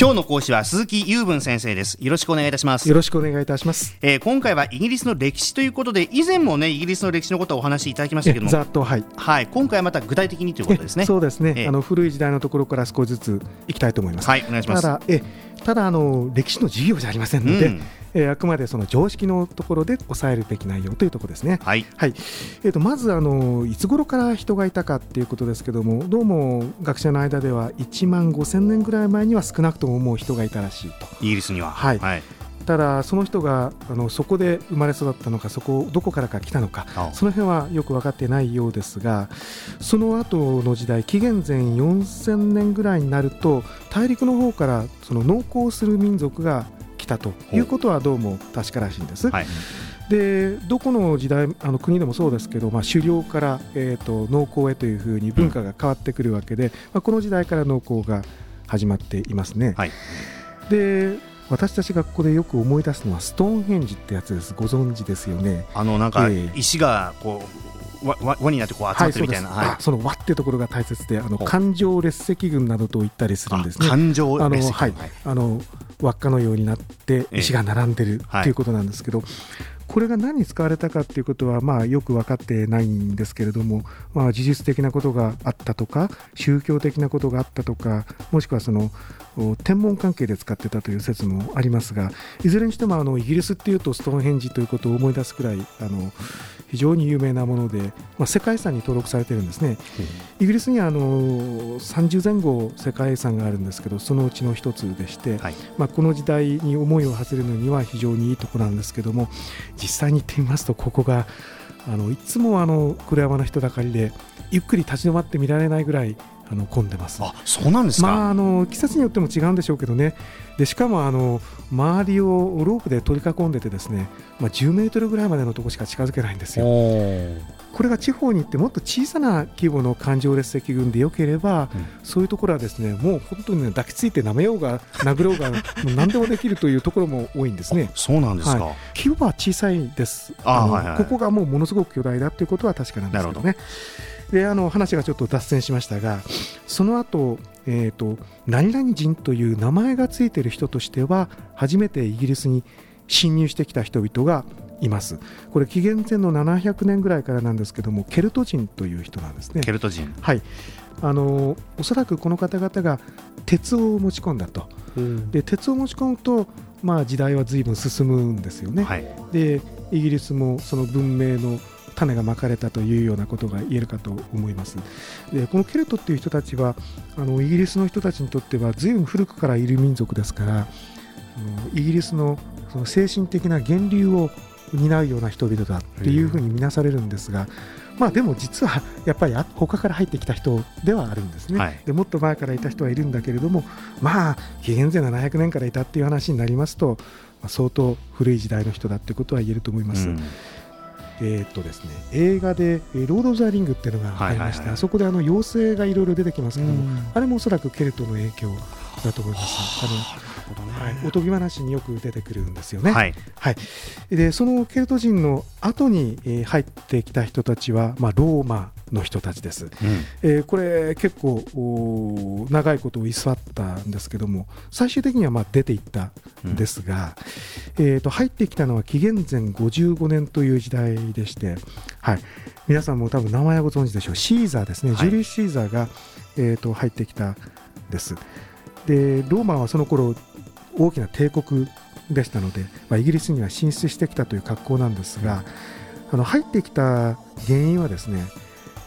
今日の講師は鈴木雄文先生です。よろしくお願いいたします。よろしくお願いいたします、えー、今回はイギリスの歴史ということで以前もねイギリスの歴史のことをお話しいただきましたけども。ざっとはい、はい、今回はまた具体的にということですね。そうですね、ええあの古い時代のところから少しずついきたいと思います、はいお願いします。ただえただあの歴史の授業じゃありませんので、うんえーあくまでその常識のところで抑えるべき内容というところですね。はい。はい。えー、とまずあのいつ頃から人がいたかっていうことですけどもどうも学者の間では1万5000年ぐらい前には少なくとももう人がいたらしいと。イギリスには。はい。はい、ただその人があのそこで生まれ育ったのかそこどこからか来たのかあその辺はよく分かってないようですがその後の時代紀元前4000年ぐらいになると大陸の方からその農耕する民族が来たということはどうも確からしいんです。はい。でどこの時代あの国でもそうですけど、まあ、狩猟から、えー、と農耕へというふうに文化が変わってくるわけで、まあ、この時代から農耕が始まっていますね。はい。で私たちがここでよく思い出すのはストーンヘンジってやつです。ご存知ですよね。あのなんかええ。石がこうわわ輪になってこう集まってるみたいな、はい、そうです。あその輪っていうところが大切であの環状列石群などと言ったりするんですね。あ感情あのレシピはい。あの輪っかのようになってええ。石が並んでるはい。ということなんですけど、これが何に使われたかっていうことはまあよく分かってないんですけれども、まあ、事実的なことがあったとか宗教的なことがあったとかもしくはそのお天文関係で使ってたという説もありますがいずれにしてもあのイギリスっていうとストーンヘンジということを思い出すくらいあの非常に有名なもので、まあ、世界遺産に登録されてるんですね。イギリスにはあの30前後世界遺産があるんですけどそのうちの一つでして、はいまあ、この時代に思いを馳せるのには非常にいいところなんですけども実際に行ってみますとここがあのいつもあの黒山の人だかりでゆっくり立ち止まって見られないぐらいあの混んでます。あそうなんですか、まあ、あの季節によっても違うんでしょうけどね。でしかもあの周りをロープで取り囲んでてですね、まあ、10メートルぐらいまでのところしか近づけないんですよ。おこれが地方に行ってもっと小さな規模の環状列石群でよければ、うん。そういうところはですねもう本当に、ね、抱きついて舐めようが殴ろうがもう何でもできるというところも多いんですね。そうなんですか、は規模は小さいです。のあはいはいここがもうものすごく巨大だということは確かなんですけどね。であの話がちょっと脱線しましたがその後、えーと何々人という名前がついている人としては初めてイギリスに侵入してきた人々がいます。これ紀元前の700年ぐらいからなんですけどもケルト人という人なんですね。ケルト人。はい。あのおそらくこの方々が鉄を持ち込んだと。で鉄を持ち込むと、まあ、時代は随分進むんですよね、はい。でイギリスもその文明の種がまかれたというようなことが言えるかと思います。でこのケルトっていう人たちはあのイギリスの人たちにとっては随分古くからいる民族ですからイギリスのその精神的な源流を担うような人々だっていうふうに見なされるんですが、まあでも実はやっぱりあ他から入ってきた人ではあるんですね、はい。でもっと前からいた人はいるんだけれどもまあ紀元前700年からいたっていう話になりますと、まあ、相当古い時代の人だってことは言えると思います。うんえーっとですね、映画で「えーロード・オブ・ザ・リング」っていうのがありまして、あそこであの妖精がいろいろ出てきますけども、うん。あれもおそらくケルトの影響だと思います。あのなるほどね。はい、おとぎ話によく出てくるんですよね。はい。はい、でそのケルト人の後に、えー入ってきた人たちは、まあ、ローマの人たちです。うん。えーこれ結構長いことを居座ったんですけども最終的にはまあ出ていったんですが、えーと入ってきたのは紀元前55年という時代でして、はい、皆さんも多分名前はご存知でしょう。シーザーですね、はい。ジュリー・シーザーが、えーと入ってきたんですでローマはその頃大きな帝国でしたので、まあ、イギリスには進出してきたという格好なんですがあの入ってきた原因はですね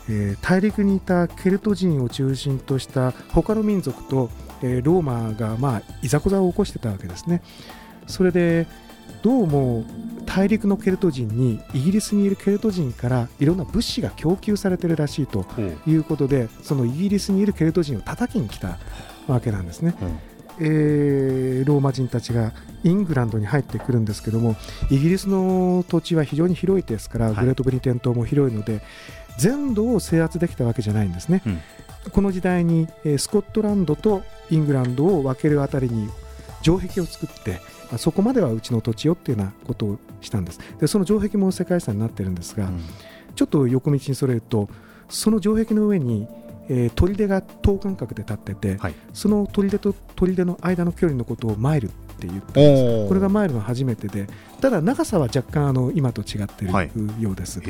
えー大陸にいたケルト人を中心とした他の民族と、えーローマが、まあ、いざこざを起こしてたわけですね。それでどうも大陸のケルト人にイギリスにいるケルト人からいろんな物資が供給されてるらしいということでそのイギリスにいるケルト人を叩きに来たわけなんですね。うん。えーローマ人たちがイングランドに入ってくるんですけどもイギリスの土地は非常に広いですから、はい。グレートブリテン島も広いので全土を制圧できたわけじゃないんですね、うん。この時代に、えースコットランドとイングランドを分けるあたりに城壁を作ってまあそこまではうちの土地よっていうようなことをしたんです。でその城壁も世界遺産になってるんですが、うん。ちょっと横道にそれるとその城壁の上にえー、砦が等間隔で立ってて、はい、その砦と砦の間の距離のことをマイルって言ったんです。これがマイルの初めてでただ長さは若干あの今と違ってい。るようです。はい、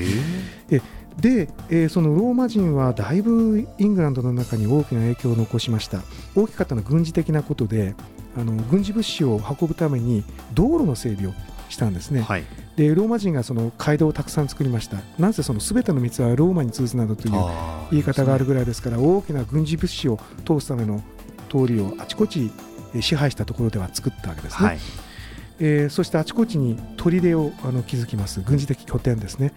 えで、えー、そのローマ人はだいぶイングランドの中に大きな影響を残しました。大きかったのは軍事的なことであの軍事物資を運ぶために道路の整備をしたんですね、はい、でローマ人がその街道をたくさん作りました。なぜその全ての道はローマに通ずなどという言い方があるぐらいですから大きな軍事物資を通すための通りをあちこち支配したところでは作ったわけですね、はい、えー、そしてあちこちに砦をあの築きます。軍事的拠点ですね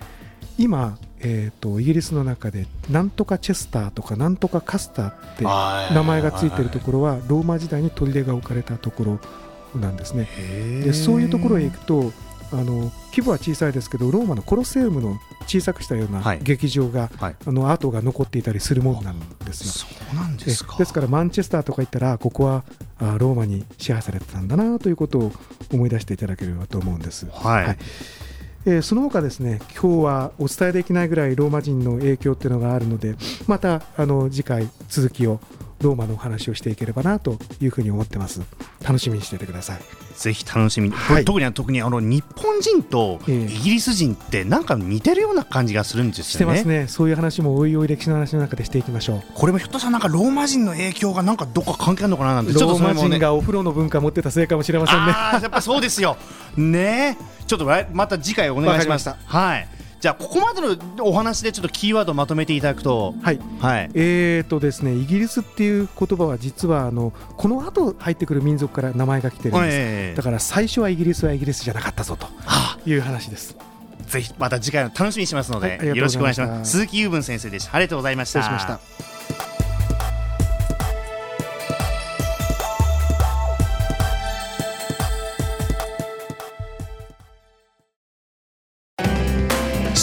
今、えーと、イギリスの中でなんとかチェスターとかなんとかカスターって名前がついているところはローマ時代に砦が置かれたところなんですね。でそういうところへ行くとあの規模は小さいですけどローマのコロセウムの小さくしたような劇場が、はい、あの跡が残っていたりするものなんですよ。そうなんですか。ですからマンチェスターとか行ったらここはあローマに支配されてたんだなということを思い出していただければと思うんです。はい、はいえー、その他ですね今日はお伝えできないぐらいローマ人の影響っていうのがあるのでまたあの次回続きをローマのお話をしていければなというふうに思ってます。楽しみにしていてください。ぜひ楽しみに、はい、特に特にあの日本人とイギリス人ってなんか似てるような感じがするんですよね、してますね。そういう話もおいおい歴史の話の中でしていきましょう。これもひょっとしたらなんかローマ人の影響がなんかどっか関係あるのかななんてローマ人がお風呂の文化持ってたせいかもしれませんね。やっぱそうですよ。ね。ちょっとまた次回お願いしますはいじゃあここまでのお話でちょっとキーワードをまとめていただくと。はい、はい、えーとですねイギリスっていう言葉は実はあのこの後入ってくる民族から名前が来てるんです、えー、だから最初はイギリスはイギリスじゃなかったぞと。いう話です。ぜひまた次回の楽しみにしますので、はい、よろしくお願いします。鈴木雄文先生でした。ありがとうございました。失礼しました